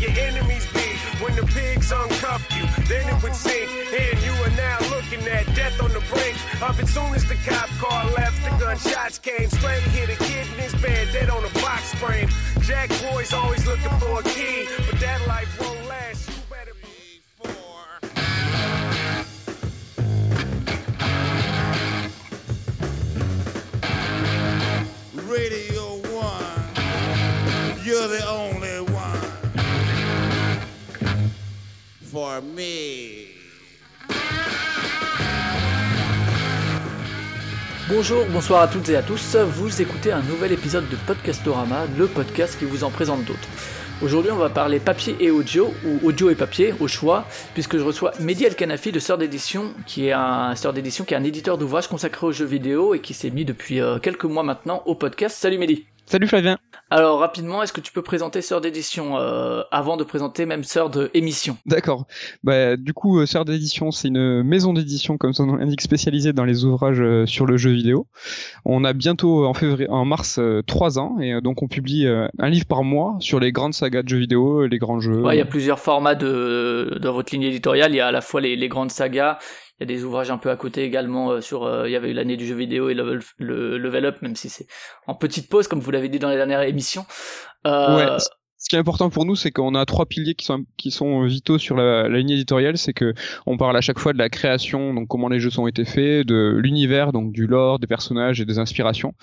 your enemies be when the pigs uncuff you. Then it would sink, and you are now looking at death on the brink of it. Soon as the cop car left, the gunshots came. Straight hit a kid in his bed, dead on a box frame. Jack boys always looking for a key, Bonjour, bonsoir à toutes et à tous, vous écoutez un nouvel épisode de Podcastorama, le podcast qui vous en présente d'autres. Aujourd'hui on va parler papier et audio, ou audio et papier, au choix, puisque je reçois Mehdi El Kanafi de Sœur d'édition, qui est un Sœur d'édition, qui est un éditeur d'ouvrages consacré aux jeux vidéo et qui s'est mis depuis euh, quelques mois maintenant au podcast. Salut Mehdi Salut Flavien. Alors rapidement, est-ce que tu peux présenter Sœur d'édition euh, avant de présenter même Sœur de émission? D'accord. Bah, du coup, euh, Sœur d'édition, c'est une maison d'édition, comme son nom l'indique, spécialisée dans les ouvrages euh, sur le jeu vidéo. On a bientôt, en février, en mars, trois ans, et donc on publie un livre par mois sur les grandes sagas de jeux vidéo, les grands jeux. Ouais, il y a plusieurs formats de dans votre ligne éditoriale. Il y a à la fois les, les grandes sagas, il y a des ouvrages un peu à côté également euh, sur. euh, il y avait eu l'année du jeu vidéo et le level up, même si c'est en petite pause, comme vous l'avez dit dans les dernières émissions. Euh, Ce qui est important pour nous, c'est qu'on a trois piliers qui sont qui sont vitaux sur la, la ligne éditoriale. C'est que on parle à chaque fois de la création, donc comment les jeux ont été faits, de l'univers, donc du lore, des personnages et des inspirations.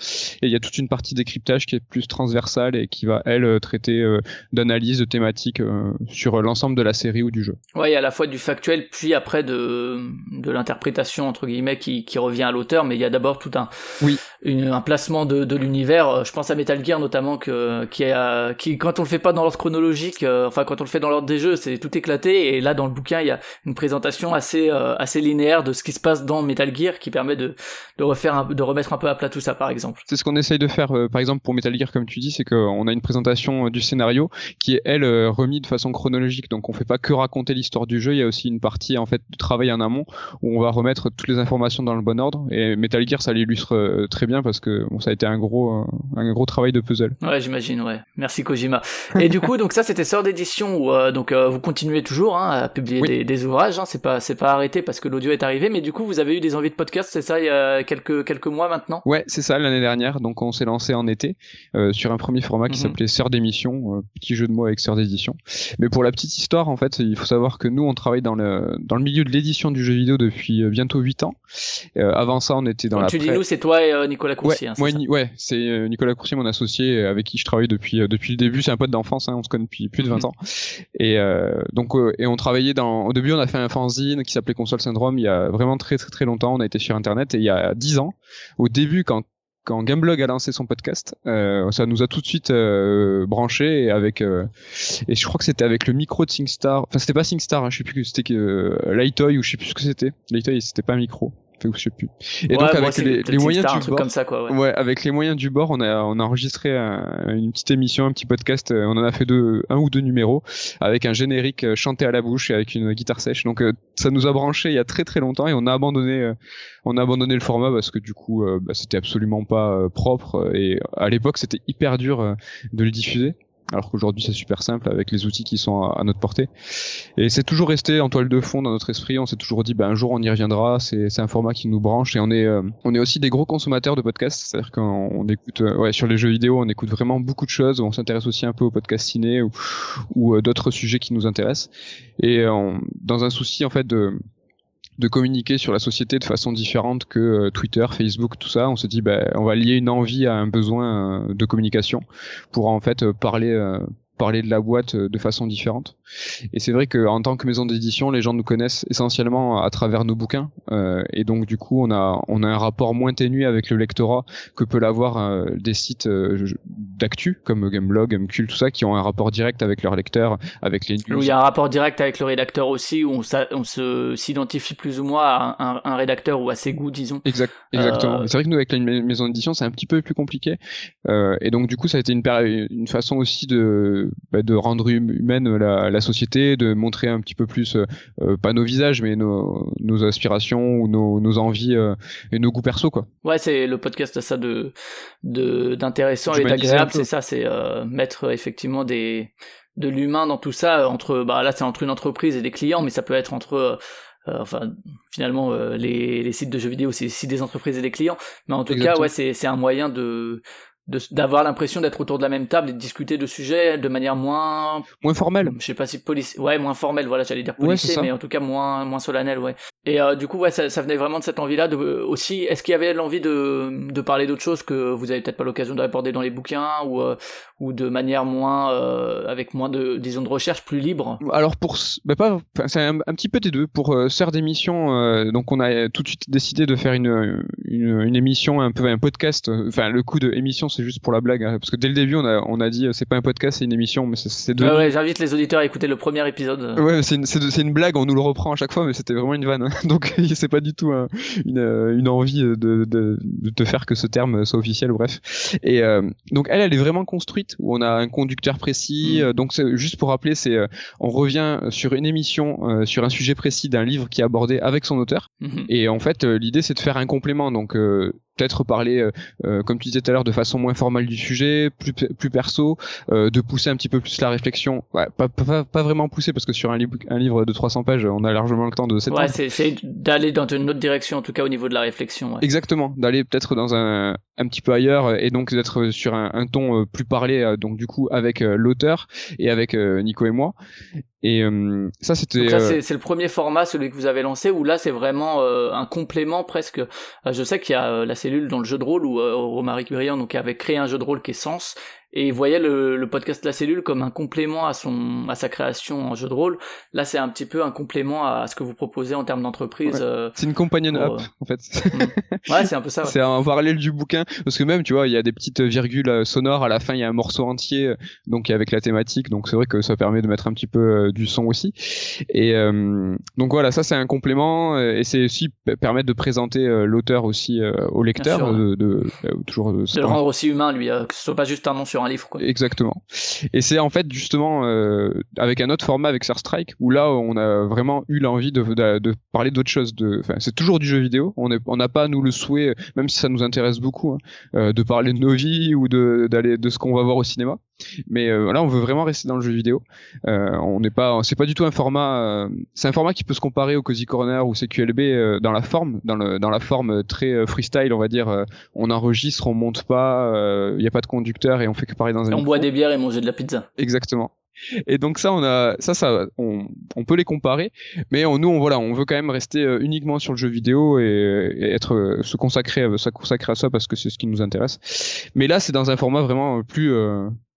Et il y a toute une partie décryptage qui est plus transversale et qui va elle traiter euh, d'analyse de thématiques euh, sur l'ensemble de la série ou du jeu. Ouais, il y a à la fois du factuel, puis après de, de l'interprétation, entre guillemets, qui, qui revient à l'auteur, mais il y a d'abord tout un, Oui. Un placement de, l'univers. Euh, Je pense à Metal Gear notamment, que, qui, quand on le fait pas dans l'ordre chronologique, euh, enfin, quand on le fait dans l'ordre des jeux, c'est tout éclaté, et là, dans le bouquin, il y a une présentation assez, euh, assez linéaire de ce qui se passe dans Metal Gear, qui permet de, refaire un, de remettre un peu à plat tout ça, par exemple. C'est ce qu'on essaye de faire, par exemple pour Metal Gear, comme tu dis, c'est qu'on a une présentation du scénario qui est elle euh, remis de façon chronologique. Donc on fait pas que raconter l'histoire du jeu, il y a aussi une partie en fait de travail en amont où on va remettre toutes les informations dans le bon ordre. Et Metal Gear, ça l'illustre très bien parce que bon, ça a été un gros, euh, un gros travail de puzzle. Ouais, j'imagine, ouais. Merci Kojima. Et du coup, donc ça, c'était Sœur d'édition où euh, donc euh, vous continuez toujours hein, à publier Oui. des, des ouvrages. Hein, c'est pas c'est pas arrêté parce que l'audio est arrivé, mais du coup, vous avez eu des envies de podcast, c'est ça, il y a quelques quelques mois maintenant? Ouais, c'est ça l'année dernière. Donc on s'est lancé en été euh, sur un premier format qui Mhm. s'appelait Sœur d'émission, petit jeu de mots avec Sœur d'édition. Mais pour la petite histoire, en fait, il faut savoir que nous on travaille dans le dans le milieu de l'édition du jeu vidéo depuis bientôt 8 ans. Avant ça, on était dans Quand la tu dis nous, c'est toi et Nicolas Ouais, Coursier. hein, moi, ça ouais, c'est euh, Nicolas Coursier, mon associé, euh, avec qui je travaille depuis euh, depuis le début. C'est un pote d'enfance, hein, on se connaît depuis plus de 20 Mhm. ans. Et euh, donc, euh, et on travaillait dans. Au début, on a fait un fanzine qui s'appelait Console Syndrome. Il y a vraiment très très très longtemps. On a été sur Internet et il y a 10 ans, au début, quand quand Gameblog a lancé son podcast, euh, ça nous a tout de suite euh, branché et avec euh, et je crois que c'était avec le micro de SingStar. Enfin, c'était pas SingStar, hein, je sais plus que c'était que euh, Lightoy ou je sais plus ce que c'était. Lightoy, c'était pas un micro. Enfin, je sais plus. Et Ouais, donc avec les, moyens du bord, comme ça, quoi. Ouais. Ouais, avec les moyens du bord, on a on a enregistré un- une petite émission, un petit podcast. euh, On en a fait deux, un ou deux numéros avec un générique euh, chanté à la bouche et avec une guitare sèche. Donc euh, ça nous a branché il y a très très longtemps et on a abandonné on a abandonné le format parce que du coup bah, c'était absolument pas propre et à l'époque c'était hyper dur de le diffuser. Alors qu'aujourd'hui c'est super simple avec les outils qui sont à, notre portée. Et c'est toujours resté en toile de fond dans notre esprit. On s'est toujours dit, ben un jour on y reviendra. C'est un format qui nous branche et on est euh, on est aussi des gros consommateurs de podcasts. C'est-à-dire qu'on on écoute euh, ouais sur les jeux vidéo, on écoute vraiment beaucoup de choses. On s'intéresse aussi un peu aux podcasts ciné ou ou euh, d'autres sujets qui nous intéressent. Et euh, on- dans un souci en fait de de communiquer sur la société de façon différente que euh, Twitter, Facebook, tout ça. On se dit, ben, on va lier une envie à un besoin euh, de communication pour en fait euh, parler parler de la boîte de façon différente. Et c'est vrai qu'en tant que maison d'édition, les gens nous connaissent essentiellement à travers nos bouquins, euh, et donc du coup, on a on a un rapport moins ténu avec le lectorat que peut l'avoir euh, des sites euh, d'actu comme Gameblog, Gamecult, tout ça, qui ont un rapport direct avec leurs lecteurs, avec les news. Il y a un rapport direct avec le rédacteur aussi, où on, s'a- on se s'identifie plus ou moins à un, rédacteur ou à ses goûts, disons. Exact, exactement. C'est vrai que nous, avec la ma- maison d'édition, c'est un petit peu plus compliqué. Et donc, du coup, ça a été une, façon aussi de, bah, de rendre hum- humaine la, la société, de montrer un petit peu plus, euh, euh, pas nos visages, mais nos, nos aspirations ou nos, nos envies euh, et nos goûts perso, quoi. Ouais, c'est le podcast a ça de de d'intéressant et d'agréable, c'est ça, c'est mettre effectivement des de l'humain dans tout ça entre bah là c'est entre une entreprise et des clients mais ça peut être entre enfin finalement les, les sites de jeux vidéo c'est aussi des entreprises et des clients. Mais en tout cas ouais c'est un moyen de d'avoir l'impression d'être autour de la même table et de discuter de sujets de manière moins moins formelle. je sais pas si police ouais moins formelle voilà j'allais dire policier mais en tout cas moins moins solennel ouais. Et euh, du coup ouais ça, ça, venait vraiment de cette envie là de aussi est-ce qu'il y avait l'envie de de parler d'autres choses que vous avez peut-être pas l'occasion d'aborder dans les bouquins ou euh, ou de manière moins euh, avec moins de disons de recherche plus libre? Alors pour bah pas c'est un, petit peu des deux. Pour euh, sœur d'émission donc on a tout de suite décidé de faire une, une, une émission un peu un podcast enfin le coup de émission c'est juste pour la blague, hein, parce que dès le début, on a, on a dit, c'est pas un podcast, c'est une émission, mais c'est deux. Ouais, ouais j'invite les auditeurs à écouter le premier épisode. Ouais, c'est une, une, blague, on nous le reprend à chaque fois, mais c'était vraiment une vanne. Hein. Donc, c'est pas du tout une, une, envie de, de, faire que ce terme soit officiel, bref. Et euh, donc, elle, elle est vraiment construite, où on a un conducteur précis. Mm. Donc, juste pour rappeler, c'est, euh, on revient sur une émission, euh, sur un sujet précis d'un livre qui est abordé avec son auteur. Mm-hmm. Et en fait, l'idée, c'est de faire un complément. Donc, peut-être parler, euh, euh, comme tu disais tout à l'heure, de façon moins formelle du sujet, plus plus perso, euh, de pousser un petit peu plus la réflexion. Ouais, pas, pas, pas vraiment pousser parce que sur un, livre un livre de 300 pages, on a largement le temps de. Ouais, c'est d'aller dans une autre direction, en tout cas au niveau de la réflexion. Ouais. Exactement, d'aller peut-être dans un un petit peu ailleurs et donc d'être sur un, un, ton plus parlé, donc du coup avec l'auteur et avec Nico et moi. Et euh, ça, c'était. Euh, c'est le premier format, celui que vous avez lancé, où là, c'est vraiment euh, un complément presque. je sais qu'il y a la cellule dans le jeu de rôle où Romaric Briand donc avait créé un jeu de rôle qui est Sens et il voyait le, le, podcast La Cellule comme un complément à son à sa création en jeu de rôle. Là, c'est un petit peu un complément à ce que vous proposez en termes d'entreprise. Euh, c'est une companion app euh, en fait. Mm. ouais, c'est un peu ça. c'est un parallèle du bouquin parce que même tu vois, il y a des petites virgules euh, sonores à la fin, il y a un morceau entier donc avec la thématique, donc c'est vrai que ça permet de mettre un petit peu du son aussi. Et donc voilà, ça c'est un complément et c'est aussi permettre de présenter l'auteur aussi au lecteur, de, de, toujours de, le rendre aussi humain lui, que ce soit pas juste un nom sur un Exactement. Et c'est en fait justement euh, avec un autre format avec Star Strike où là on a vraiment eu l'envie de, parler d'autre chose. C'est toujours du jeu vidéo. On n'a pas nous le souhait, même si ça nous intéresse beaucoup, hein, euh, de parler de nos vies ou de ce qu'on va voir au cinéma. Mais euh, là, on veut vraiment rester dans le jeu vidéo. Euh, on n'est pas, c'est pas du tout un format. Euh, c'est un format qui peut se comparer au Cozy Corner ou CQLB euh, dans la forme, dans le dans la forme très freestyle, on va dire. on enregistre, on monte pas, il n'y a pas de conducteur et on fait que parler dans un. on boit des bières et manger de la pizza. Exactement. Et donc ça, on a ça, ça, on, on peut les comparer, mais on, nous, on voilà, on veut quand même rester uniquement sur le jeu vidéo et, et être se consacrer, se consacrer à ça parce que c'est ce qui nous intéresse. Mais là, c'est dans un format vraiment plus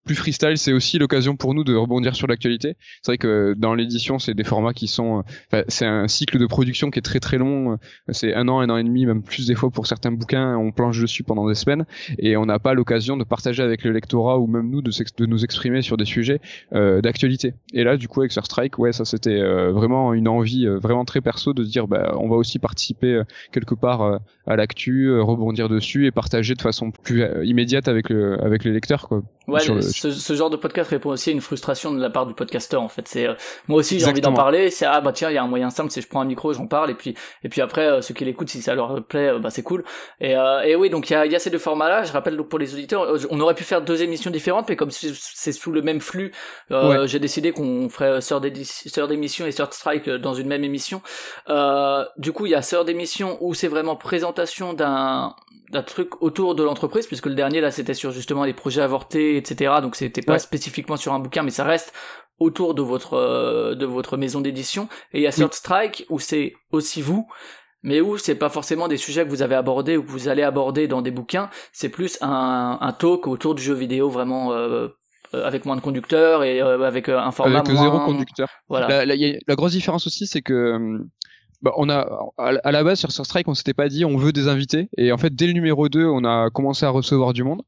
plus freestyle, c'est aussi l'occasion pour nous de rebondir sur l'actualité. C'est vrai que dans l'édition, c'est des formats qui sont, c'est un cycle de production qui est très très long. C'est un an, un an et demi, même plus des fois pour certains bouquins. On planche dessus pendant des semaines et on n'a pas l'occasion de partager avec le lectorat ou même nous de, de nous exprimer sur des sujets euh, d'actualité. Et là, du coup, avec Sur Strike, ouais, ça c'était euh, vraiment une envie euh, vraiment très perso de dire, bah, on va aussi participer euh, quelque part à l'actu, rebondir dessus et partager de façon plus immédiate avec le avec les lecteurs, quoi. Ouais, ce, ce, genre de podcast répond aussi à une frustration de la part du podcasteur en fait. C'est euh, moi aussi j'ai envie d'en parler. C'est ah bah tiens il y a un moyen simple, c'est je prends un micro, j'en parle et puis et puis après euh, ceux qui l'écoutent si ça leur plaît euh, bah c'est cool. Et, et oui donc il y a, y a ces deux formats là. Je rappelle donc pour les auditeurs, on aurait pu faire deux émissions différentes mais comme c'est sous le même flux, j'ai décidé qu'on ferait sœur d'émission et sœur strike dans une même émission. du coup il y a sœur d'émission où c'est vraiment présentation d'un d'un truc autour de l'entreprise puisque le dernier là c'était sur justement les projets avortés etc donc c'était pas spécifiquement sur un bouquin mais ça reste autour de votre euh, de votre maison d'édition et il y a Third Strike où c'est aussi vous mais où c'est pas forcément des sujets que vous avez abordés ou que vous allez aborder dans des bouquins c'est plus un, un talk autour du jeu vidéo vraiment euh, euh avec moins de conducteurs et avec un format avec zéro conducteur. Voilà. La, la, la grosse différence aussi, c'est que bah, on a à la base sur Sur Strike, on s'était pas dit on veut des invités et en fait dès le numéro 2, on a commencé à recevoir du monde.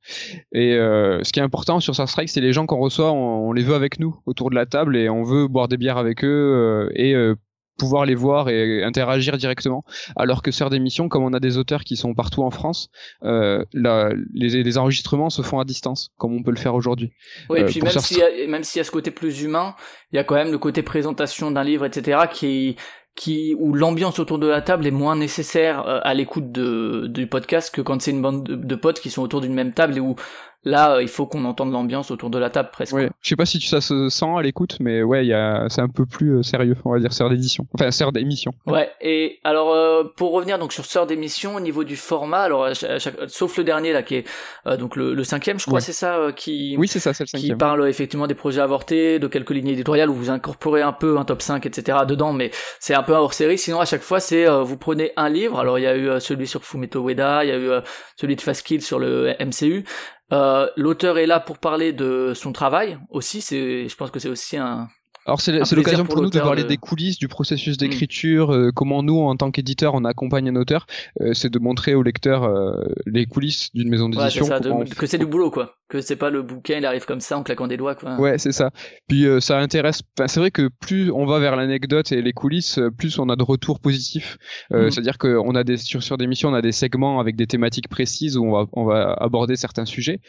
Et euh, ce qui est important sur Sur Strike, c'est les gens qu'on reçoit, on, les veut avec nous autour de la table et on veut boire des bières avec eux euh, et euh, pouvoir les voir et interagir directement. Alors que sur d'émission, comme on a des auteurs qui sont partout en France, euh, la, les, les, enregistrements se font à distance, comme on peut le faire aujourd'hui. Oui, et puis même s'il y, a, même s'il y a ce côté plus humain, il y a quand même le côté présentation d'un livre, etc., qui qui où l'ambiance autour de la table est moins nécessaire euh, à l'écoute du podcast que quand c'est une bande de, potes qui sont autour d'une même table et où Là, euh, il faut qu'on entende l'ambiance autour de la table presque. Ouais. Je sais pas si ça se sent à l'écoute, mais ouais, il y a, c'est un peu plus euh, sérieux, on va dire, sœur d'édition. Enfin, sœur d'émission. Ouais. Et alors, euh, pour revenir donc sur sœur d'émission, au niveau du format, alors à chaque- à chaque- sauf le dernier là qui est euh, donc le, le cinquième, je crois, Ouais. c'est ça, euh, qui Oui, c'est ça, c'est le qui cinquième. parle effectivement des projets avortés, de quelques lignes éditoriales où vous incorporez un peu un top 5, etc. dedans, mais c'est un peu un hors série. Sinon, à chaque fois, c'est euh, vous prenez un livre. Alors, il y a eu euh, celui sur Fumeto Ueda, il y a eu euh, celui de Fast Kill sur le MCU. Euh, L'auteur est là pour parler de son travail aussi. C'est, je pense que c'est aussi un, Alors c'est l'occasion pour pour nous de parler de- des coulisses du processus d'écriture, euh, comment nous en tant qu'éditeur on accompagne un auteur, Euh, c'est de montrer au lecteur euh, les coulisses d'une maison ouais, d'édition. de- on que c'est du boulot quoi. Que c'est pas le bouquin, il arrive comme ça en claquant des doigts quoi. Ouais, c'est ça. Puis ça intéresse. Enfin, c'est vrai que plus on va vers l'anecdote et les coulisses, plus on a de retours positifs. Mhm. C'est-à-dire qu'on a des sur sur des missions, on a des segments avec des thématiques précises où on va on va aborder certains sujets.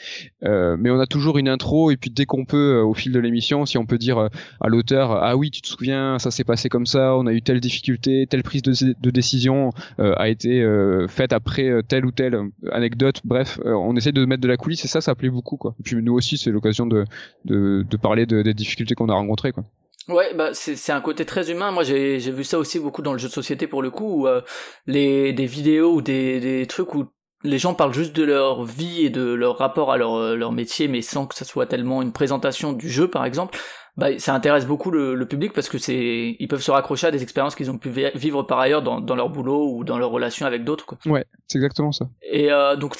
Mais on a toujours une intro et puis dès qu'on peut, au fil de l'émission, si on peut dire à l'auteur ah oui tu te souviens ça s'est passé comme ça, on a eu telle difficulté, telle prise de, décision euh, a été euh, faite après euh, telle ou telle euh, anecdote. Bref, euh, on essaie de mettre de la coulisse et ça ça plaît beaucoup. Et puis nous aussi c'est l'occasion de de, parler de, des difficultés qu'on a rencontrées quoi. Ouais, bah c'est un côté très humain. Moi, j'ai vu ça aussi beaucoup dans le jeu de société pour le coup, où euh, les des vidéos ou des des trucs où les gens parlent juste de leur vie et de leur rapport à leur euh, leur métier, mais sans que ça soit tellement une présentation du jeu, par exemple. Bah, ça intéresse beaucoup le, le public parce que c'est ils peuvent se raccrocher à des expériences qu'ils ont pu vi- vivre par ailleurs dans dans leur boulot ou dans leur relation avec d'autres. quoi. Ouais, c'est exactement ça. Et euh, donc,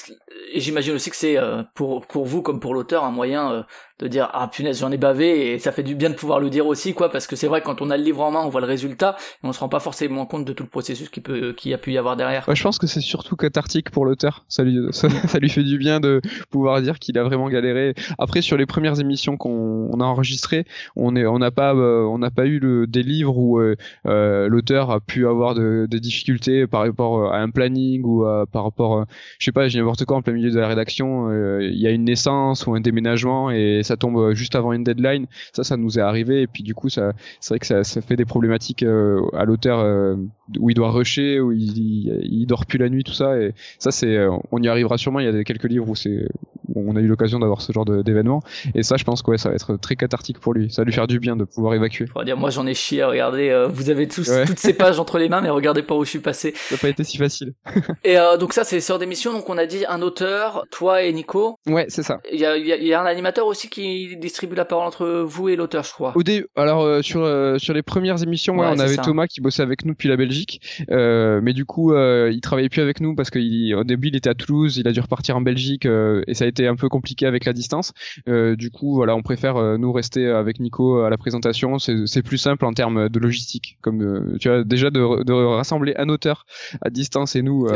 j'imagine aussi que c'est euh, pour pour vous comme pour l'auteur un moyen euh, de dire ah punaise j'en ai bavé et ça fait du bien de pouvoir le dire aussi quoi parce que c'est vrai quand on a le livre en main on voit le résultat et on se rend pas forcément compte de tout le processus qui peut qui a pu y avoir derrière. Je pense que c'est surtout cathartique pour l'auteur. Ça lui, ça, lui fait du bien de pouvoir dire qu'il a vraiment galéré. Après, sur les premières émissions qu'on on a enregistrées, on est, on n'a pas, euh, on n'a pas eu le, des livres où euh, euh, l'auteur a pu avoir de- des difficultés par rapport à un planning ou par rapport, je sais pas, j'ai n'importe quoi en plein milieu de la rédaction. Il y a une naissance ou un déménagement et tombe juste avant une deadline. Ça, ça nous est arrivé et puis du coup, ça, c'est vrai que ça, ça fait des problématiques euh, à l'auteur euh, où il doit rusher, où il, il, il dort plus la nuit, tout ça. Et ça, c'est, euh, on y arrivera sûrement. Il y a quelques livres où c'est, où on a eu l'occasion d'avoir ce genre d'événement. Et ça, je pense que ouais, ça va être très cathartique pour lui. Ça va lui faire du bien de pouvoir évacuer. Faut dire moi j'en ai chié. Regardez, euh, vous avez tous Ouais. toutes ces pages entre les mains mais regardez pas où je suis passé. Ça n'a pas été si facile. Et euh, donc ça c'est sort d'émission donc on a dit un auteur, toi et Nico. Ouais, c'est ça. Il y a, il y a- il y a un animateur aussi qui distribue la parole entre vous et l'auteur je crois. Au dé... Alors euh, sur euh, sur les premières émissions, ouais, Ouais, on avait ça. Thomas qui bossait avec nous depuis la Belgique, euh, mais du coup il travaillait plus avec nous parce qu'au début il était à Toulouse, il a dû repartir en Belgique et ça a été un peu compliqué avec la distance. Du coup voilà, on préfère nous rester avec Nico à la présentation, c'est plus simple en termes de logistique. Comme tu vois déjà de, de rassembler un auteur à distance et nous,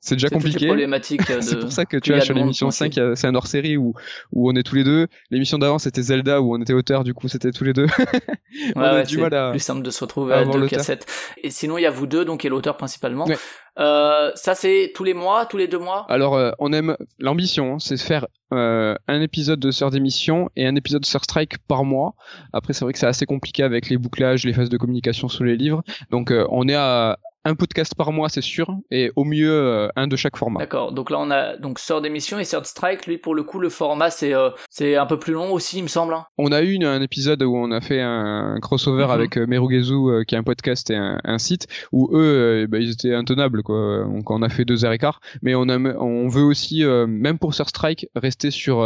C'est déjà compliqué. de. C'est pour ça que tu y a vois de sur l'émission coincé. 5, il y a- c'est un hors série où, où on est tous les deux. L'émission d'avant c'était Zelda où on était auteur, du coup c'était tous les deux. on Ouais, a ouais, du mal à. plus simple de se retrouver à deux cassettes. Et sinon, il y a vous deux, donc et l'auteur principalement. Ouais. Euh, ça, c'est tous les mois, tous les deux mois? Alors euh, on aime l'ambition, hein, c'est de faire euh, un épisode de Sœur d'émission et un épisode de Sœur Strike par mois. Après c'est vrai que c'est assez compliqué avec les bouclages, les phases de communication sur les livres. Donc on est à un podcast par mois c'est sûr et au mieux euh, un de chaque format. D'accord. Donc là, on a donc sort d'émission et Third Strike. Lui, pour le coup, le format c'est euh, c'est un peu plus long aussi, il me semble. hein. On a eu une- un épisode où on a fait un crossover Mhm. avec euh, Merugezu euh, qui est un podcast et un, un site où eux euh, bah, ils étaient intenables quoi. Donc on a fait deux heures et quart, mais on a on veut aussi même pour Sir Strike rester sur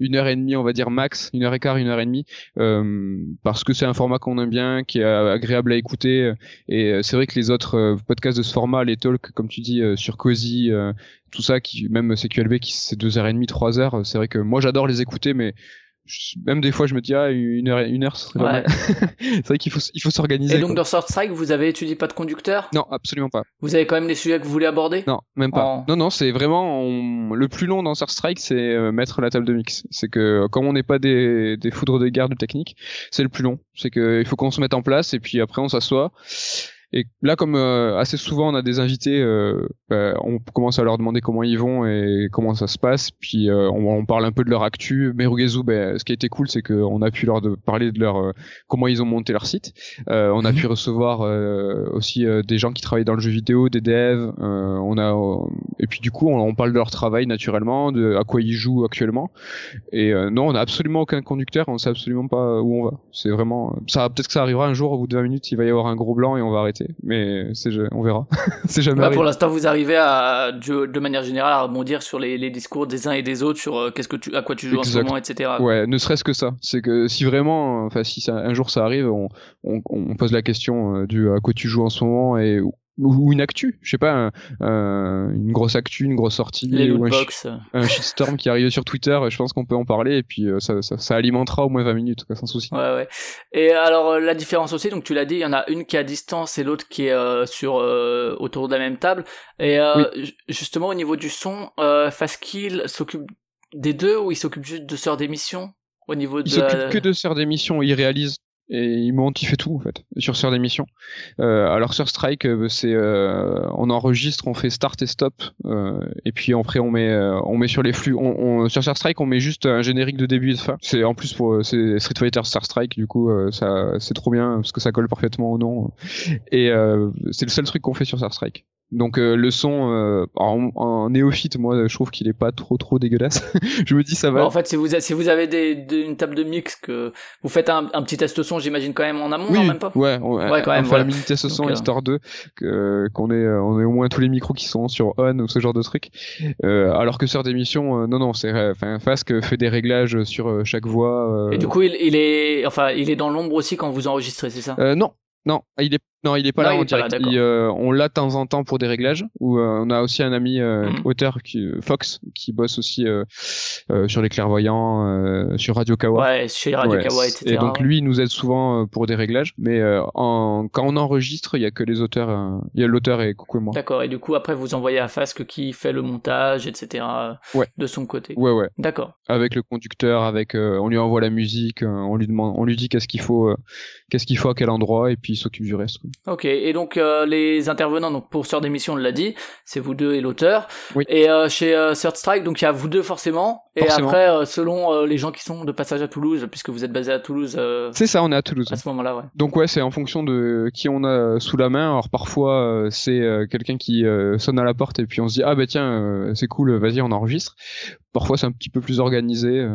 une heure et demie on va dire max, une heure et quart, une heure et demie euh, parce que c'est un format qu'on aime bien, qui est agréable à écouter et c'est vrai que les autres euh, podcasts de ce format, les talks comme tu dis euh, sur Cozy, euh, tout ça qui même CQLB qui c'est deux heures et demie, trois heures, c'est vrai que moi j'adore les écouter mais je- même des fois je me dis ah une heure une heure ce serait pas Ouais. mal. c'est vrai qu'il faut il faut s'organiser Et donc quoi. dans Third Strike, vous avez étudié pas de conducteur? non absolument pas Vous avez quand même les sujets que vous voulez aborder? non même pas En- non non c'est vraiment on- le plus long dans Star Strike c'est euh, mettre la table de mix c'est que comme on n'est pas des, des foudres de guerre de technique c'est le plus long c'est que il faut qu'on se mette en place et puis après on s'assoit Et là, comme euh, assez souvent on a des invités, euh, bah, on commence à leur demander comment ils vont et comment ça se passe. Puis euh, on, on, parle un peu de leur actu. Merugezu, bah, ce qui a été cool, c'est qu'on a pu leur de, parler de leur comment ils ont monté leur site. on a mhm. pu recevoir aussi des gens qui travaillent dans le jeu vidéo, des devs. on a et puis du coup, on, on, parle de leur travail naturellement, de à quoi ils jouent actuellement. Et non, on n'a absolument aucun conducteur. On sait absolument pas où on va. C'est vraiment ça. Peut-être que ça arrivera un jour au bout de 20 minutes, il va y avoir un gros blanc et on va arrêter. Mais c'est, on verra. c'est jamais. Bah, pour l'instant, vous arrivez à, de manière générale, à rebondir sur les, les discours des uns et des autres sur euh, qu'est-ce que tu, à quoi tu joues en ce moment, etc. Ouais, ne serait-ce que ça. C'est que si vraiment, enfin, si ça, un jour ça arrive, on, on, on pose la question euh, du à quoi tu joues en ce moment et ou une actu, je sais pas, une grosse actu, une grosse sortie, ou un, shitstorm qui arrive sur Twitter, je pense qu'on peut en parler et puis euh, ça, ça, ça, alimentera au moins 20 minutes, sans souci. Ouais, ouais. Et alors euh, la différence aussi, donc tu l'as dit, il y en a une qui est à distance et l'autre qui est euh, sur autour de la même table. Et justement au niveau du son, Fastkill s'occupe des deux ou il s'occupe juste de sœurs d'émission? Au niveau de. Il s'occupe que de sœurs d'émission, il réalise et il monte, il fait tout en fait sur Sœur d'émission. Euh, alors sur Strike, euh, c'est euh, on enregistre, on fait start et stop, euh, et puis après on met euh, on met sur les flux. On, on, sur Star Strike, on met juste un générique de début et de fin. C'est en plus pour c'est Street Fighter Star Strike, du coup ça c'est trop bien parce que ça colle parfaitement au nom. Et c'est le seul truc qu'on fait sur Star Strike. Donc euh, le son euh, en, néophyte, moi je trouve qu'il est pas trop trop dégueulasse. je me dis ça va. en fait, si vous si vous avez des, une table de mix que vous faites un, un petit test son, j'imagine quand même en amont, oui, même pas. Ouais, ouais, quand même. On fait la mini test son euh, histoire de qu'on ait on ait au moins tous les micros qui sont sur on ou ce genre de truc. alors que sur des missions, non non, c'est enfin Fasque fait des réglages sur chaque voix. Et du coup, il, il, est enfin il est dans l'ombre aussi quand vous enregistrez, c'est ça? Non, non, il est non, il est pas là en direct. Euh, on l'a de temps en temps pour des réglages. Ou euh, on a aussi un ami euh, mhm. auteur qui Fox qui bosse aussi sur les clairvoyants, sur Radio Kawa. Ouais, chez Radio Kawa, etc. Et donc lui, il nous aide souvent pour des réglages. Mais en... quand on enregistre, il y a que les auteurs. Il y a l'auteur et coucou et moi. D'accord. Et du coup, après, vous envoyez à Fasque qui fait le montage, etc. Ouais. De son côté. Ouais, ouais. D'accord. Avec le conducteur, avec, on lui envoie la musique, on lui demande, on lui dit qu'est-ce qu'il faut, qu'est-ce qu'il faut à quel endroit, et puis il s'occupe du reste. Quoi. Ok, et donc euh, les intervenants, donc pour Sœur d'émission, on l'a dit, c'est vous deux et l'auteur. Oui. Et euh, chez euh, Third Strike, donc il y a vous deux forcément. Et après, euh, selon les gens qui sont de passage à Toulouse, puisque vous êtes basé à Toulouse. c'est ça, on est à Toulouse. À ce moment-là, ouais. Donc ouais, c'est en fonction de qui on a sous la main. Alors parfois, c'est quelqu'un qui sonne à la porte et puis on se dit ah bah tiens, c'est cool, vas-y, on enregistre. Parfois, c'est un petit peu plus organisé.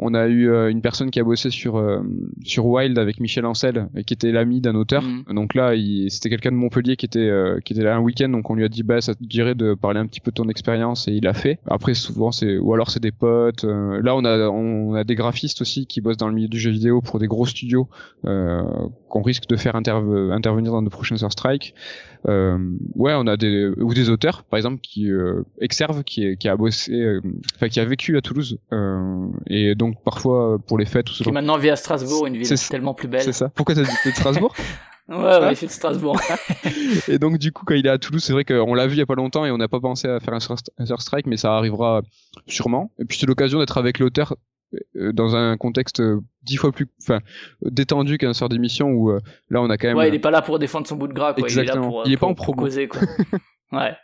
On a eu euh, une personne qui a bossé sur euh, sur Wild avec Michel Ancel et qui était l'ami d'un auteur. Mhm. Donc là, c'était quelqu'un de Montpellier qui était euh, qui était là un week-end. Donc on lui a dit bah ça te dirait de parler un petit peu de ton expérience et il a fait. Après souvent c'est ou alors c'est des potes. là on a on a des graphistes aussi qui bossent dans le milieu du jeu vidéo pour des gros studios qu'on risque de faire intervenir dans de prochains Strike. ouais, on a des ou des auteurs par exemple qui Exerve qui qui a bossé enfin qui a vécu à Toulouse et donc parfois euh, pour les fêtes ou ce Qui maintenant vit à Strasbourg, une ville tellement plus belle. C'est ça. Pourquoi t'as dit Strasbourg Ouais, ouais, il fait de Strasbourg. et donc du coup, quand il est à Toulouse, c'est vrai qu'on l'a vu il y a pas longtemps et on n'a pas pensé à faire un, un strike, mais ça arrivera sûrement. Et puis c'est l'occasion d'être avec l'auteur euh, dans un contexte dix fois plus enfin détendu qu'un sort d'émission où euh, là on a quand même ouais il est pas là pour défendre son bout de gras quoi exactement il est, là pour, il est pas en pro quoi ouais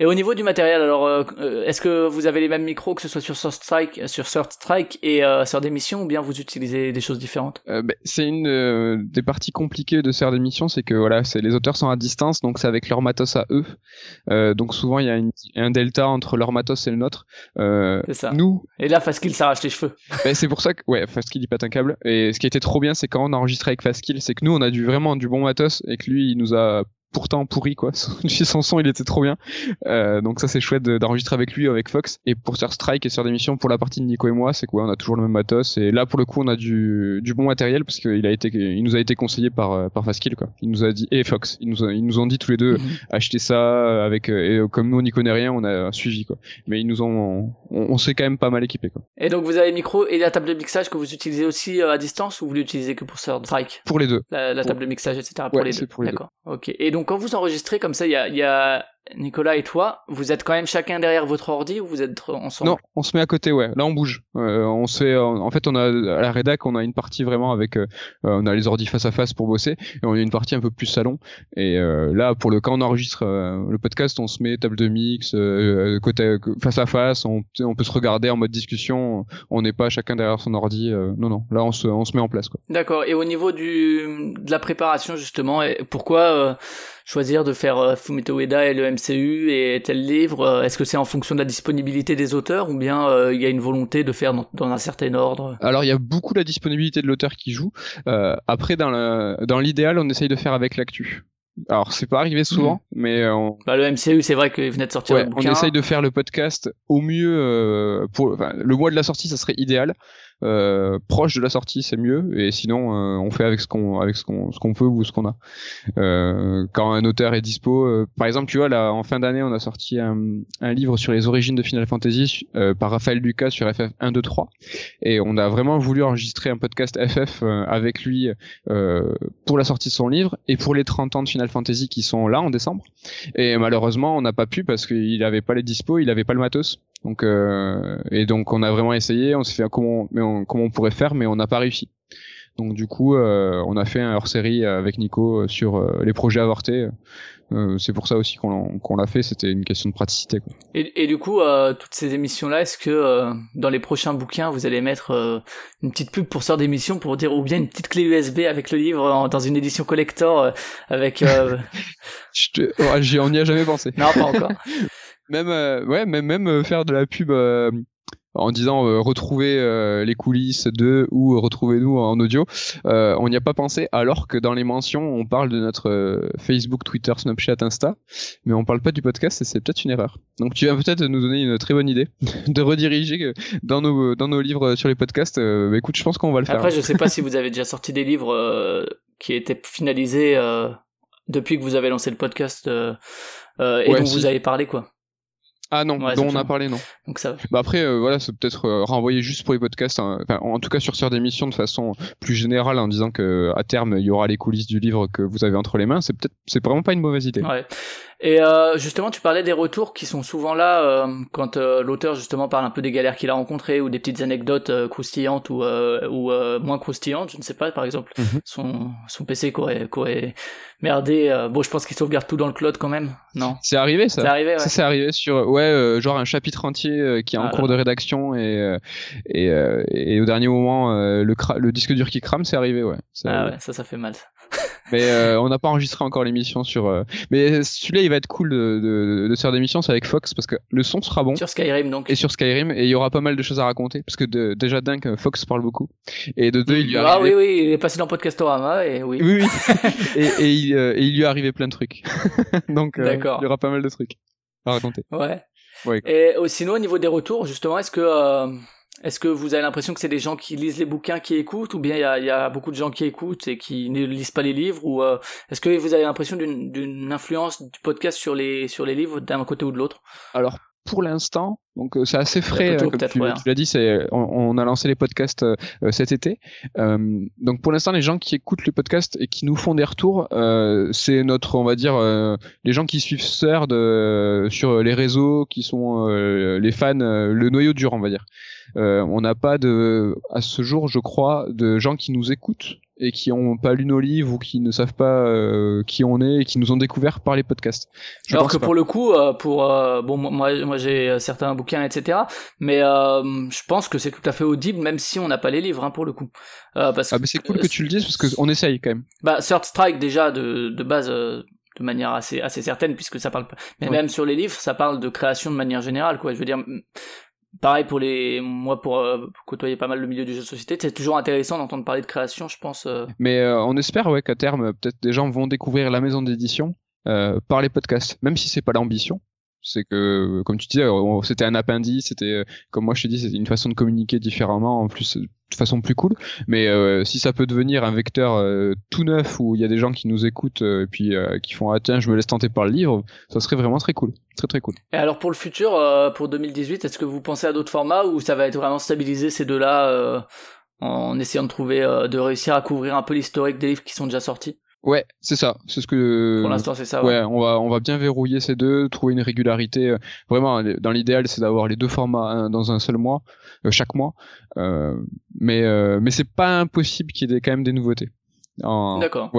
et au niveau du matériel, alors, euh, euh, est-ce que vous avez les mêmes micros que ce soit sur Third Strike, sur Third Strike et euh, sur des missions, ou bien vous utilisez des choses différentes? Euh, bah, C'est une des parties compliquées de faire des missions, c'est que voilà, c'est les auteurs sont à distance, donc c'est avec leur matos à eux. donc souvent il y a un delta entre leur matos et le nôtre. c'est ça. Nous. Et là, Fastkill s'arrache les cheveux. Bah, c'est pour ça que ouais, Fastkill il pète un câble. Et ce qui a été trop bien, c'est quand on a enregistré avec Fastkill, c'est que nous on a du vraiment du bon matos et que lui il nous a pourtant pourri quoi. Son son il était trop bien. Euh, donc ça c'est chouette d'enregistrer avec lui avec Fox. Et pour faire Strike et sur des missions pour la partie de Nico et moi, c'est quoi On a toujours le même matos. Et là pour le coup on a du, du bon matériel parce qu'il a été il nous a été conseillé par euh, par Fastkill quoi. Il nous a dit et Fox. Ils nous ils nous ont dit tous les deux mhm. acheter ça avec euh, et comme nous on n'y connaît rien on a suivi quoi. Mais ils nous ont on, s'est quand même pas mal équipé quoi. Et donc vous avez le micro et la table de mixage que vous utilisez aussi à distance ou vous l'utilisez que pour Strike? Pour les deux. La, table de mixage etc. Pour les deux. D'accord. Ok. Et donc quand vous enregistrez comme ça, il y a, y a Nicolas et toi, vous êtes quand même chacun derrière votre ordi ou vous êtes ensemble? Non, on se met à côté, ouais. Là, on bouge. Euh, on se fait, en fait, on a à la rédac, on a une partie vraiment avec, euh, on a les ordis face à face pour bosser, et on a une partie un peu plus salon. Et euh, là, pour le quand on enregistre le podcast, on se met table de mix, côté face à face, on, on, peut se regarder en mode discussion. On n'est pas chacun derrière son ordi. non, non. Là, on se, on se met en place. Quoi. D'accord. Et au niveau du de la préparation justement, pourquoi choisir de faire euh, Fumito Ueda et le MCU et tel livre euh, Est-ce que c'est en fonction de la disponibilité des auteurs ou bien euh, il y a une volonté de faire dans, un certain ordre? Alors il y a beaucoup la disponibilité de l'auteur qui joue. après dans l'idéal on essaye de faire avec l'actu. Alors c'est pas arrivé souvent, hmm. mais on... bah, le MCU c'est vrai qu'il venait de sortir ouais, On essaye de faire le podcast au mieux pour enfin, le mois de la sortie, ça serait idéal. Euh, proche de la sortie, c'est mieux. Et sinon, euh, on fait avec ce qu'on avec ce qu'on ce qu'on peut ou ce qu'on a. Euh, quand un auteur est dispo, par exemple, tu vois là, en fin d'année, on a sorti un, un, livre sur les origines de Final Fantasy par Raphaël Lucas sur FF 1, 2, 3, et on a vraiment voulu enregistrer un podcast FF avec lui pour la sortie de son livre et pour les 30 ans de Final Fantasy qui sont là en décembre. Et malheureusement, on n'a pas pu parce qu'il avait pas les dispos, il avait pas le matos. Donc euh, et donc on a vraiment essayé, on s'est fait comment mais on, comment on pourrait faire, mais on n'a pas réussi. Donc du coup, euh, on a fait un hors-série avec Nico euh, sur euh, les projets avortés. Euh, c'est pour ça aussi qu'on l'a fait, c'était une question de praticité. Quoi. Et, et, du coup, euh, toutes ces émissions-là, est-ce que dans les prochains bouquins, vous allez mettre une petite pub pour sortir d'émission pour dire, ou bien une petite clé USB avec le livre dans une édition collector avec... Je te... on n'y a jamais pensé. Non, pas encore. même euh, ouais même même euh, faire de la pub euh, en disant retrouver les coulisses de ou retrouvez-nous en audio, on n'y a pas pensé alors que dans les mentions on parle de notre Facebook, Twitter, Snapchat, Insta, mais on parle pas du podcast et c'est peut-être une erreur. Donc tu vas peut-être nous donner une très bonne idée de rediriger dans nos dans nos livres sur les podcasts. Bah, écoute, je pense qu'on va le faire. Après, je sais pas si vous avez déjà sorti des livres qui étaient finalisés depuis que vous avez lancé le podcast et dont vous avez parlé quoi. Ah non, dont on a parlé, non. Donc ça Bah après, euh, voilà, c'est peut-être euh, renvoyer juste pour les podcasts, hein. en tout cas sur sur d'émission de façon plus générale, en disant que à terme il y aura les coulisses du livre que vous avez entre les mains. C'est peut-être, c'est vraiment pas une mauvaise idée. Ouais. Et euh, justement, tu parlais des retours qui sont souvent là euh, quand euh, l'auteur justement parle un peu des galères qu'il a rencontrées ou des petites anecdotes croustillantes ou, ou moins croustillantes. Je ne sais pas, par exemple, mhm. son son PC qu'aurait qu'aurait merdé. bon, je pense qu'il sauvegarde tout dans le cloud quand même, non? C'est arrivé ça. C'est arrivé. Ouais. Ça c'est arrivé sur ouais, genre un chapitre entier qui est en ah cours de rédaction et et, et au dernier moment le le disque dur qui crame, c'est arrivé ouais. Ah ouais, ça ça fait mal. mais euh, on n'a pas enregistré encore l'émission sur. Euh, mais celui-là, il va être cool de, de, de faire d'émission, c'est avec Fox parce que le son sera bon. Sur Skyrim donc. Et sur Skyrim et il y aura pas mal de choses à raconter parce que de, déjà d'un Fox parle beaucoup et de deux il lui Ah oui oui, il est passé dans Podcastorama et oui. Oui oui. et, et, il, euh, et, il, lui est arrivé plein de trucs. donc il y aura pas mal de trucs à raconter. Ouais. ouais. Et sinon au niveau des retours justement, est-ce que est-ce que vous avez l'impression que c'est des gens qui lisent les bouquins qui écoutent, ou bien il y a, beaucoup de gens qui écoutent et qui ne lisent pas les livres, ou euh, est-ce que vous avez l'impression d'une influence du podcast sur les sur les livres d'un côté ou de l'autre? Alors pour l'instant, donc euh, c'est assez frais, comme tu, l'as dit, c'est on, on, a lancé les podcasts euh, cet été. donc pour l'instant, les gens qui écoutent les podcasts et qui nous font des retours, c'est notre, on va dire, les gens qui suivent Sœur de sur les réseaux, qui sont les fans, le noyau dur, on va dire. Euh, on n'a pas de, à ce jour, je crois, de gens qui nous écoutent et qui ont pas lu nos livres ou qui ne savent pas euh, qui on est et qui nous ont découvert par les podcasts. Alors que pour le coup, euh, pour bon moi moi j'ai certains bouquins etc. Mais je pense que c'est tout à fait audible même si on n'a pas les livres hein, pour le coup. parce ah c'est cool que tu le dises parce que on essaye quand même. Bah Third Strike déjà de de base de manière assez assez certaine puisque ça parle mais même sur les livres ça parle de création de manière générale quoi je veux dire pareil pour les moi pour, euh, côtoyer pas mal le milieu du jeu de société c'est toujours intéressant d'entendre parler de création je pense euh. mais euh, on espère ouais qu'à terme peut-être des gens vont découvrir la maison d'édition par les podcasts même si c'est pas l'ambition c'est que comme tu disais c'était un appendice c'était comme moi je te dis c'était une façon de communiquer différemment en plus de façon plus cool. Mais euh, si ça peut devenir un vecteur euh, tout neuf où il y a des gens qui nous écoutent euh, et puis qui font ah tiens je me laisse tenter par le livre, ça serait vraiment très cool, très très cool. Et alors pour le futur, pour 2018, est-ce que vous pensez à d'autres formats ou ça va être vraiment stabilisé ces deux-là en essayant de trouver, de réussir à couvrir un peu l'historique des livres qui sont déjà sortis? Ouais, c'est ça. C'est ce que. Pour l'instant, c'est ça. Ouais, on va on va bien verrouiller ces deux, trouver une régularité. euh, Vraiment, dans l'idéal, c'est d'avoir les deux formats dans un seul mois, euh, chaque mois. Euh, mais euh, mais c'est pas impossible qu'il y ait quand même des nouveautés. En- D'accord.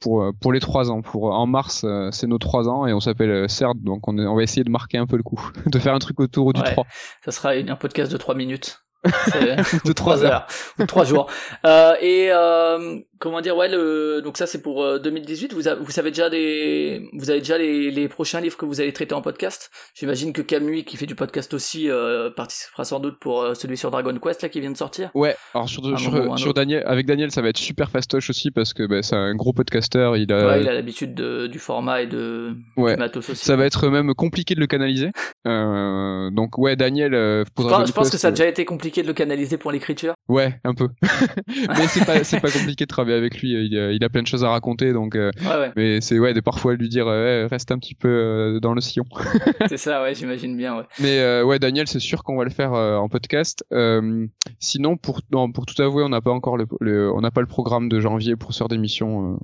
pour euh, pour les trois ans. Pour en mars, euh, c'est nos trois ans et on s'appelle euh, CERD, donc on, est- on va essayer de marquer un peu le coup, de faire un truc autour du Ouais. 3. Ça sera un podcast de 3 minutes. De trois heures, ou trois jours. Euh, et euh, comment dire, ouais, le, donc ça c'est pour euh, 2018. Vous, a- vous savez déjà des, vous avez déjà les, les prochains livres que vous allez traiter en podcast? J'imagine que Camus, qui fait du podcast aussi, euh, participera sans doute pour euh, celui sur Dragon Quest là qui vient de sortir. Ouais, alors sur, Un sur. Daniel, avec Daniel, ça va être super fastoche aussi parce que bah, c'est un gros podcasteur. Il a, ouais, il a l'habitude de- du format et de ouais. du matos aussi. Ça va être même compliqué de le canaliser. Euh, donc ouais, Daniel. Euh, pour je Dragon pense, je pense que ça a euh, déjà été compliqué de le canaliser pour l'écriture. Ouais, un peu. mais c'est pas c'est pas compliqué de travailler avec lui. Il a, il a plein de choses à raconter, donc. euh, Ouais, ouais, mais c'est ouais, de parfois lui dire euh, reste un petit peu euh, dans le sillon. c'est ça, ouais, j'imagine bien, ouais. Mais euh, ouais, Daniel, c'est sûr qu'on va le faire euh, en podcast. Euh, sinon, pour non, pour tout avouer, on n'a pas encore le, le- on n'a pas le programme de janvier pour sœur d'émission. Euh,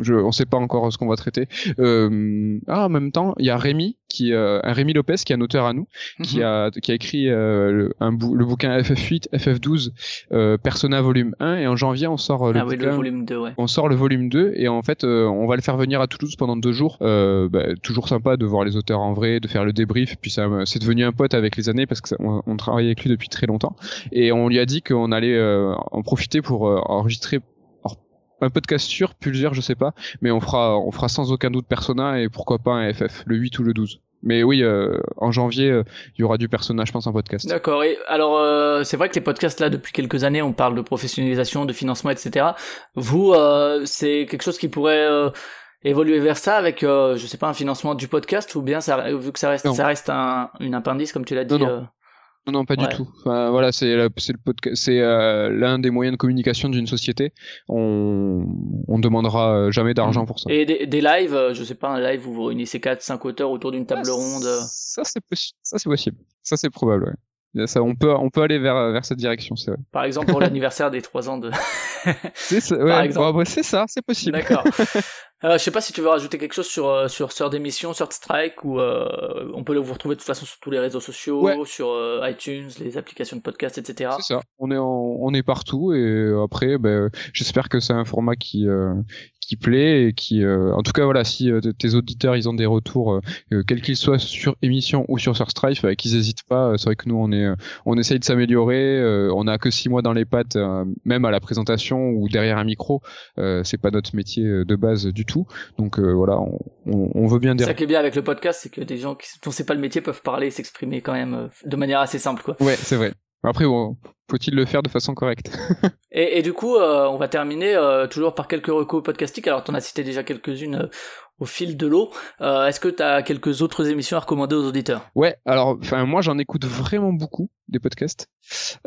je, on sait pas encore ce qu'on va traiter. Euh, ah, en même temps, il y a Rémi qui, euh, un Rémi Lopez qui est un auteur à nous, qui Mhm. a qui a écrit euh, le, un bou- le bouquin FF8, FF12, euh, Persona volume 1, et en janvier on sort euh, le ah oui, le volume 2, ouais. On sort le volume 2 et en fait euh, on va le faire venir à Toulouse pendant deux jours. Euh, bah, toujours sympa de voir les auteurs en vrai, de faire le débrief. Puis ça, c'est devenu un pote avec les années parce que ça- on, on travaille avec lui depuis très longtemps. Et on lui a dit qu'on allait euh, en profiter pour enregistrer un podcast sûr, plusieurs, je sais pas, mais on fera on fera sans aucun doute Persona et pourquoi pas un FF, le 8 ou le 12. Mais oui, euh, en janvier, euh, il y aura du Persona, je pense, en podcast. D'accord. Et alors, euh, c'est vrai que les podcasts là, depuis quelques années, on parle de professionnalisation, de financement, etc. Vous, euh, c'est quelque chose qui pourrait euh, évoluer vers ça avec, euh, je sais pas, un financement du podcast ou bien ça, vu que ça reste, Non. ça reste un, une appendice comme tu l'as dit. Non, non. Non, non, pas Ouais. du tout. Enfin, voilà, c'est la- c'est le podcast, c'est euh, l'un des moyens de communication d'une société. On on demandera euh, jamais d'argent pour ça. Et des, des lives, euh, je sais pas, un live où vous réunissez 4, 5 auteurs autour d'une table Ah, ronde. Ça c'est possi- ça c'est possible. Ça c'est probable. Ouais. Ça, on peut on peut aller vers vers cette direction, c'est vrai. Par exemple, pour l'anniversaire des 3 ans de. C'est ça, ouais, exemple. bon, bah, c'est ça, c'est possible. D'accord. Euh, je sais pas si tu veux rajouter quelque chose sur euh, sur Sœur d'émission, Sœur Strike ou euh, on peut le vous retrouver de toute façon sur tous les réseaux sociaux, Ouais. sur euh, iTunes, les applications de podcast, etc. C'est ça. On est en- on est partout et après, ben, j'espère que c'est un format qui euh, qui plaît et qui, euh, en tout cas, voilà, si euh, tes auditeurs ils ont des retours, euh, euh, quels qu'ils soient sur émission ou sur Surstrife, euh, qu'ils hésitent pas. Euh, C'est vrai que nous, on est, euh, on essaye de s'améliorer. euh, on a que six mois dans les pattes, euh, même à la présentation ou derrière un micro. Euh, c'est pas notre métier euh, de base du tout. Donc euh, voilà, on, on, on veut bien dire. ça qui est bien avec le podcast, c'est que des gens qui dont c'est pas le métier peuvent parler et s'exprimer quand même euh, de manière assez simple, quoi. Ouais, c'est vrai. Après, bon, faut-il le faire de façon correcte? Et, et du coup, euh, on va terminer euh, toujours par quelques recos podcastiques. Alors, t'en as cité déjà quelques-unes au fil de l'eau. Euh, Est-ce que t'as quelques autres émissions à recommander aux auditeurs? Ouais, alors, enfin, moi, j'en écoute vraiment beaucoup des podcasts.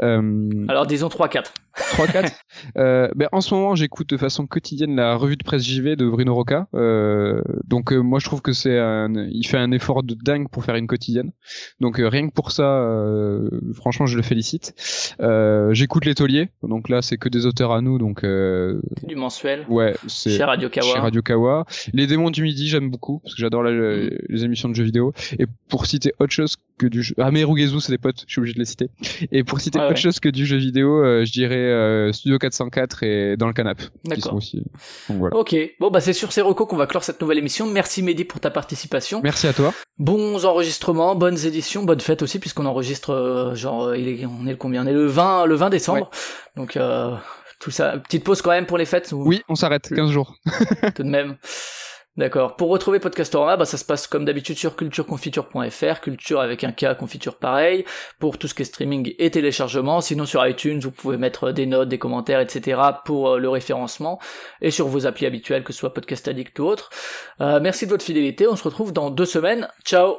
Euh, Alors, disons 3-4. 3 4 euh, ben en ce moment j'écoute de façon quotidienne la revue de presse JV de Bruno Roca euh, donc moi je trouve que c'est un il fait un effort de dingue pour faire une quotidienne donc rien que pour ça franchement je le félicite j'écoute les tauliers donc là c'est que des auteurs à nous donc du mensuel. ouais c'est Chez Radio Kawa. chez Radio Kawa. Les démons du midi, j'aime beaucoup parce que j'adore Mm. les émissions de jeux vidéo. Et pour citer autre chose que du jeu, ah mais Rugezu, c'est des potes, je suis obligé de les citer. Et pour citer Ouais, autre chose que du jeu vidéo, euh, je dirais euh, Studio 404 et Dans le canap, D'accord. aussi. Donc voilà. Ok, bon bah c'est sur ces recos qu'on va clore cette nouvelle émission. Merci Mehdi pour ta participation. Merci à toi. Bons enregistrements, bonnes éditions, bonnes fêtes aussi puisqu'on enregistre euh, genre il est, on est le combien? On est le 20 le 20 décembre. Donc tout ça petite pause quand même pour les fêtes ou Oui, on s'arrête 15 jours. tout de même. D'accord. Pour retrouver Podcastorama, bah, ça se passe comme d'habitude sur cultureconfiture.fr, culture avec un K, confiture pareil, pour tout ce qui est streaming et téléchargement. Sinon sur iTunes, vous pouvez mettre des notes, des commentaires, etc. pour euh, le référencement, et sur vos applis habituelles, que ce soit Podcast Addict ou autre. Euh, merci de votre fidélité, on se retrouve dans deux semaines. Ciao